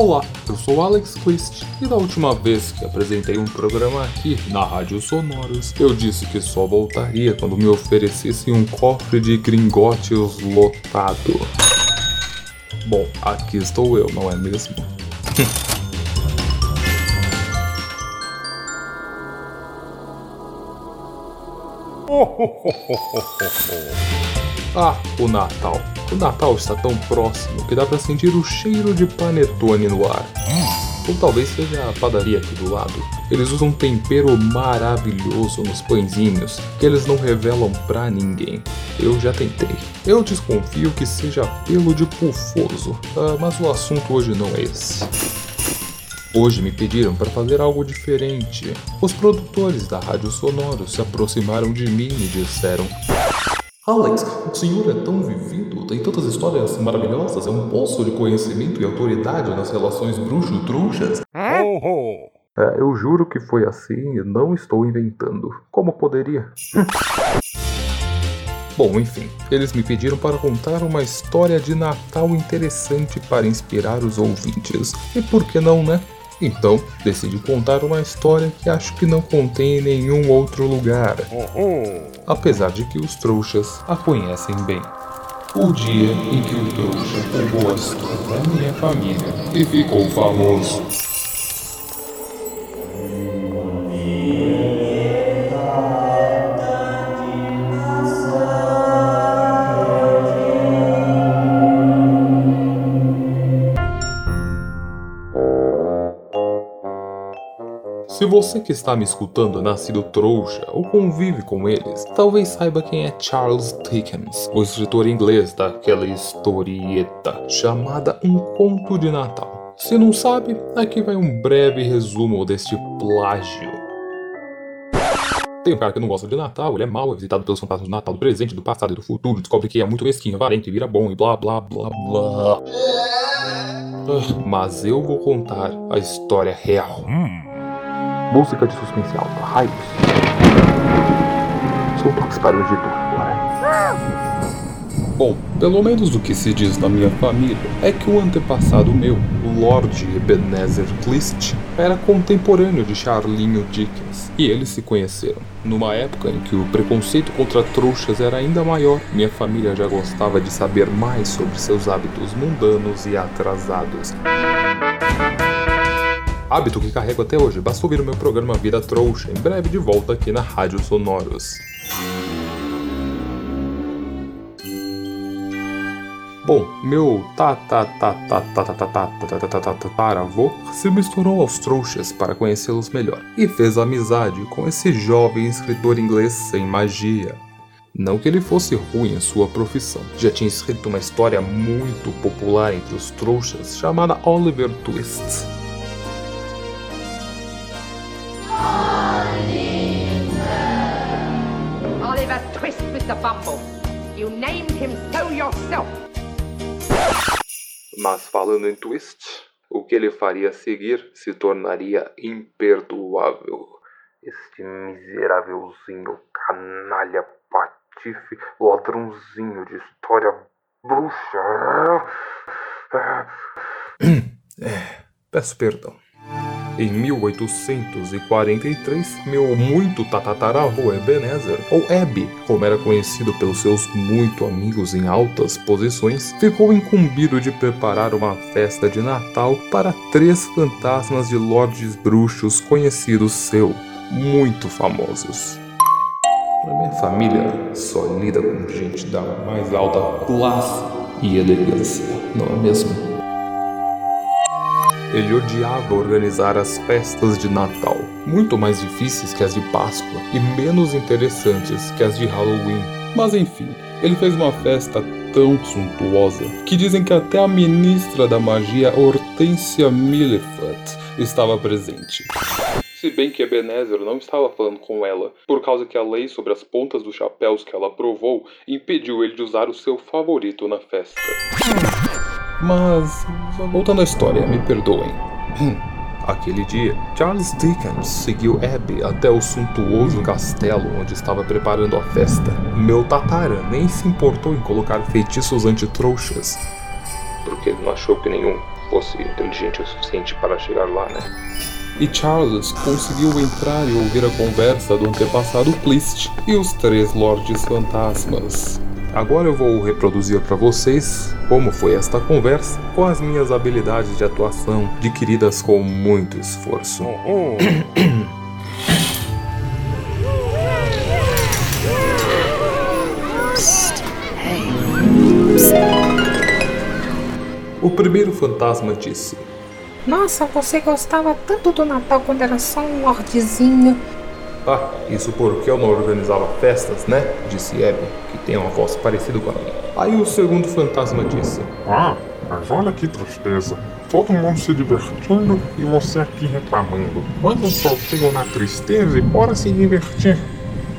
Olá, sou Alex Quist e da última vez que apresentei um programa aqui na Rádio Sonoros, eu disse que só voltaria quando me oferecessem um cofre de gringotes lotado. Bom, aqui estou eu, não é mesmo? ah, o Natal. O Natal está tão próximo que dá para sentir o cheiro de panetone no ar. Ou talvez seja a padaria aqui do lado. Eles usam um tempero maravilhoso nos pãezinhos que eles não revelam pra ninguém. Eu já tentei. Eu desconfio que seja pelo de pufoso, ah, mas o assunto hoje não é esse. Hoje me pediram para fazer algo diferente. Os produtores da Rádio Sonoro se aproximaram de mim e disseram: Alex, o senhor é tão vivido, tem tantas histórias maravilhosas, é um poço de conhecimento e autoridade nas relações bruxo-trouxas. É, eu juro que foi assim e não estou inventando. Como poderia? Bom, enfim, eles me pediram para contar uma história de Natal interessante para inspirar os ouvintes. E por que não, né? Então, decidi contar uma história que acho que não contém em nenhum outro lugar. Apesar de que os trouxas a conhecem bem. O dia em que o trouxa pegou a história da minha família e ficou famoso. Você que está me escutando é nascido trouxa ou convive com eles, talvez saiba quem é Charles Dickens, o escritor inglês daquela historieta chamada Um Conto de Natal. Se não sabe, aqui vai um breve resumo deste plágio. Tem um cara que não gosta de Natal, ele é mau, é visitado pelos fantasmas do Natal, do presente, do passado e do futuro, descobre que é muito mesquinho, avarento e vira bom e blá blá blá blá. Ah, mas eu vou contar a história real. Hum. Música de suspense alta, raios. Sou toques para o editor agora. Bom, pelo menos o que se diz na minha família é que o antepassado meu, o Lord Ebenezer Clist, era contemporâneo de Charlinho Dickens, e eles se conheceram. Numa época em que o preconceito contra trouxas era ainda maior, minha família já gostava de saber mais sobre seus hábitos mundanos e atrasados hábito que carrego até hoje. Basta ouvir o meu programa Vida Trouxa, em breve de volta aqui na Rádio Sonoros. Bom, meu tataravô se misturou aos trouxas para conhecê-los melhor e fez amizade com esse jovem escritor inglês sem magia. Não que ele fosse ruim em sua profissão, já tinha escrito uma história muito popular entre os trouxas chamada Oliver Twist. Mr. Bumble. You named him so yourself. Mas falando em twist, o que ele faria a seguir se tornaria imperdoável. Este miserávelzinho, canalha, patife, ladrãozinho de história bruxa. É, peço perdão. Em 1843, meu muito tatataravô Ebenezer, ou Ebe, como era conhecido pelos seus muito amigos em altas posições, ficou incumbido de preparar uma festa de Natal para três fantasmas de lordes bruxos conhecidos seu, muito famosos. A minha família só lida com gente da mais alta classe e elegância, não é mesmo? Ele odiava organizar as festas de Natal, muito mais difíceis que as de Páscoa e menos interessantes que as de Halloween. Mas enfim, ele fez uma festa tão suntuosa que dizem que até a ministra da magia Hortensia Millefant estava presente. Se bem que Ebenezer não estava falando com ela, por causa que a lei sobre as pontas dos chapéus que ela aprovou impediu ele de usar o seu favorito na festa. Mas, voltando à história, me perdoem. Aquele dia, Charles Dickens seguiu Abby até o suntuoso castelo onde estava preparando a festa. Meu tatara nem se importou em colocar feitiços antitrouxas, porque ele não achou que nenhum fosse inteligente o suficiente para chegar lá, né? E Charles conseguiu entrar e ouvir a conversa do antepassado Clist e os três Lordes Fantasmas. Agora eu vou reproduzir para vocês como foi esta conversa com as minhas habilidades de atuação adquiridas com muito esforço. O primeiro fantasma disse: Nossa, você gostava tanto do Natal quando era só um lordezinho. Ah, isso porque eu não organizava festas, né? Disse Abby, que tem uma voz parecida com a minha. Aí o segundo fantasma disse: Ah, mas olha que tristeza. Todo mundo se divertindo e você aqui reclamando. Manda um solteio na tristeza e bora se divertir.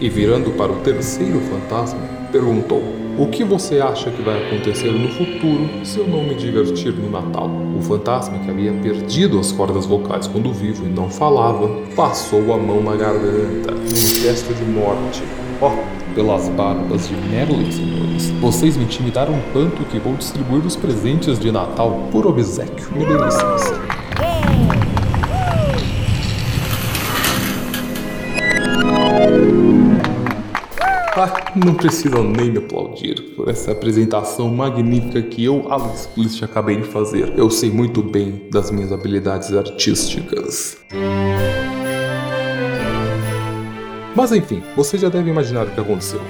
E virando para o terceiro fantasma, perguntou: O que você acha que vai acontecer no futuro se eu não me divertir no Natal? O fantasma, que havia perdido as cordas vocais quando vivo e não falava, passou a mão na garganta, num gesto de morte. Oh, pelas barbas de Merlin, senhores, vocês me intimidaram tanto que vou distribuir os presentes de Natal por obsequio. Me dê licença. Não precisam nem me aplaudir por essa apresentação magnífica que eu, Alex Plist, acabei de fazer. Eu sei muito bem das minhas habilidades artísticas. Mas enfim, você já deve imaginar o que aconteceu.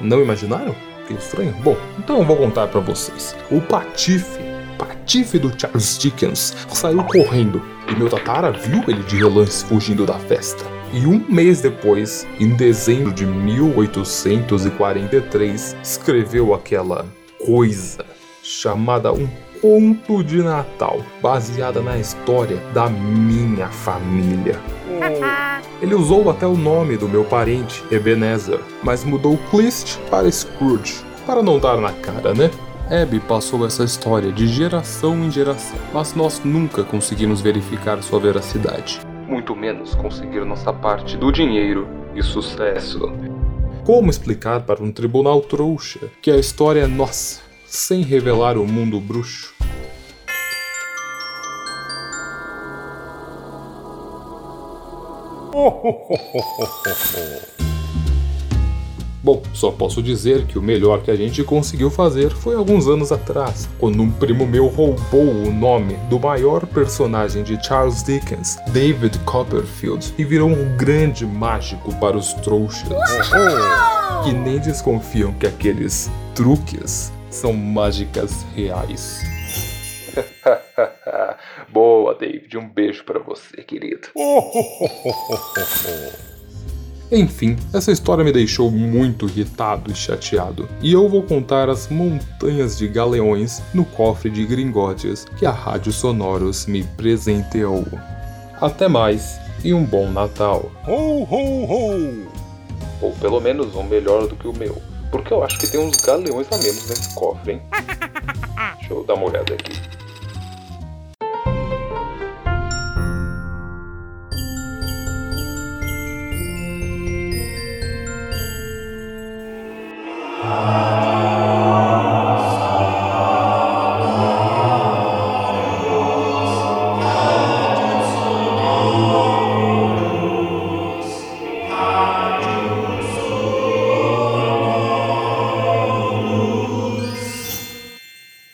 Não imaginaram? Que estranho. Bom, então eu vou contar para vocês. O Patife, Patife do Charles Dickens, saiu correndo e meu tatara viu ele de relance fugindo da festa. E um mês depois, em dezembro de 1843, escreveu aquela coisa chamada Um Conto de Natal, baseada na história da minha família. Ele usou até o nome do meu parente, Ebenezer, mas mudou Clist para Scrooge, para não dar na cara, né? Abby passou essa história de geração em geração, mas nós nunca conseguimos verificar sua veracidade muito menos conseguir nossa parte do dinheiro e sucesso. Como explicar para um tribunal trouxa que a história é nossa, sem revelar o mundo bruxo? Bom, só posso dizer que o melhor que a gente conseguiu fazer foi alguns anos atrás, quando um primo meu roubou o nome do maior personagem de Charles Dickens, David Copperfield, e virou um grande mágico para os trouxas, que nem desconfiam que aqueles truques são mágicas reais. Boa, David. Um beijo para você, querido. Enfim, essa história me deixou muito irritado e chateado, e eu vou contar as montanhas de galeões no cofre de gringotes que a Rádio Sonoros me presenteou. Até mais e um bom Natal. Ho, ho, ho! Ou pelo menos um melhor do que o meu, porque eu acho que tem uns galeões a menos nesse cofre, hein? Deixa eu dar uma olhada aqui.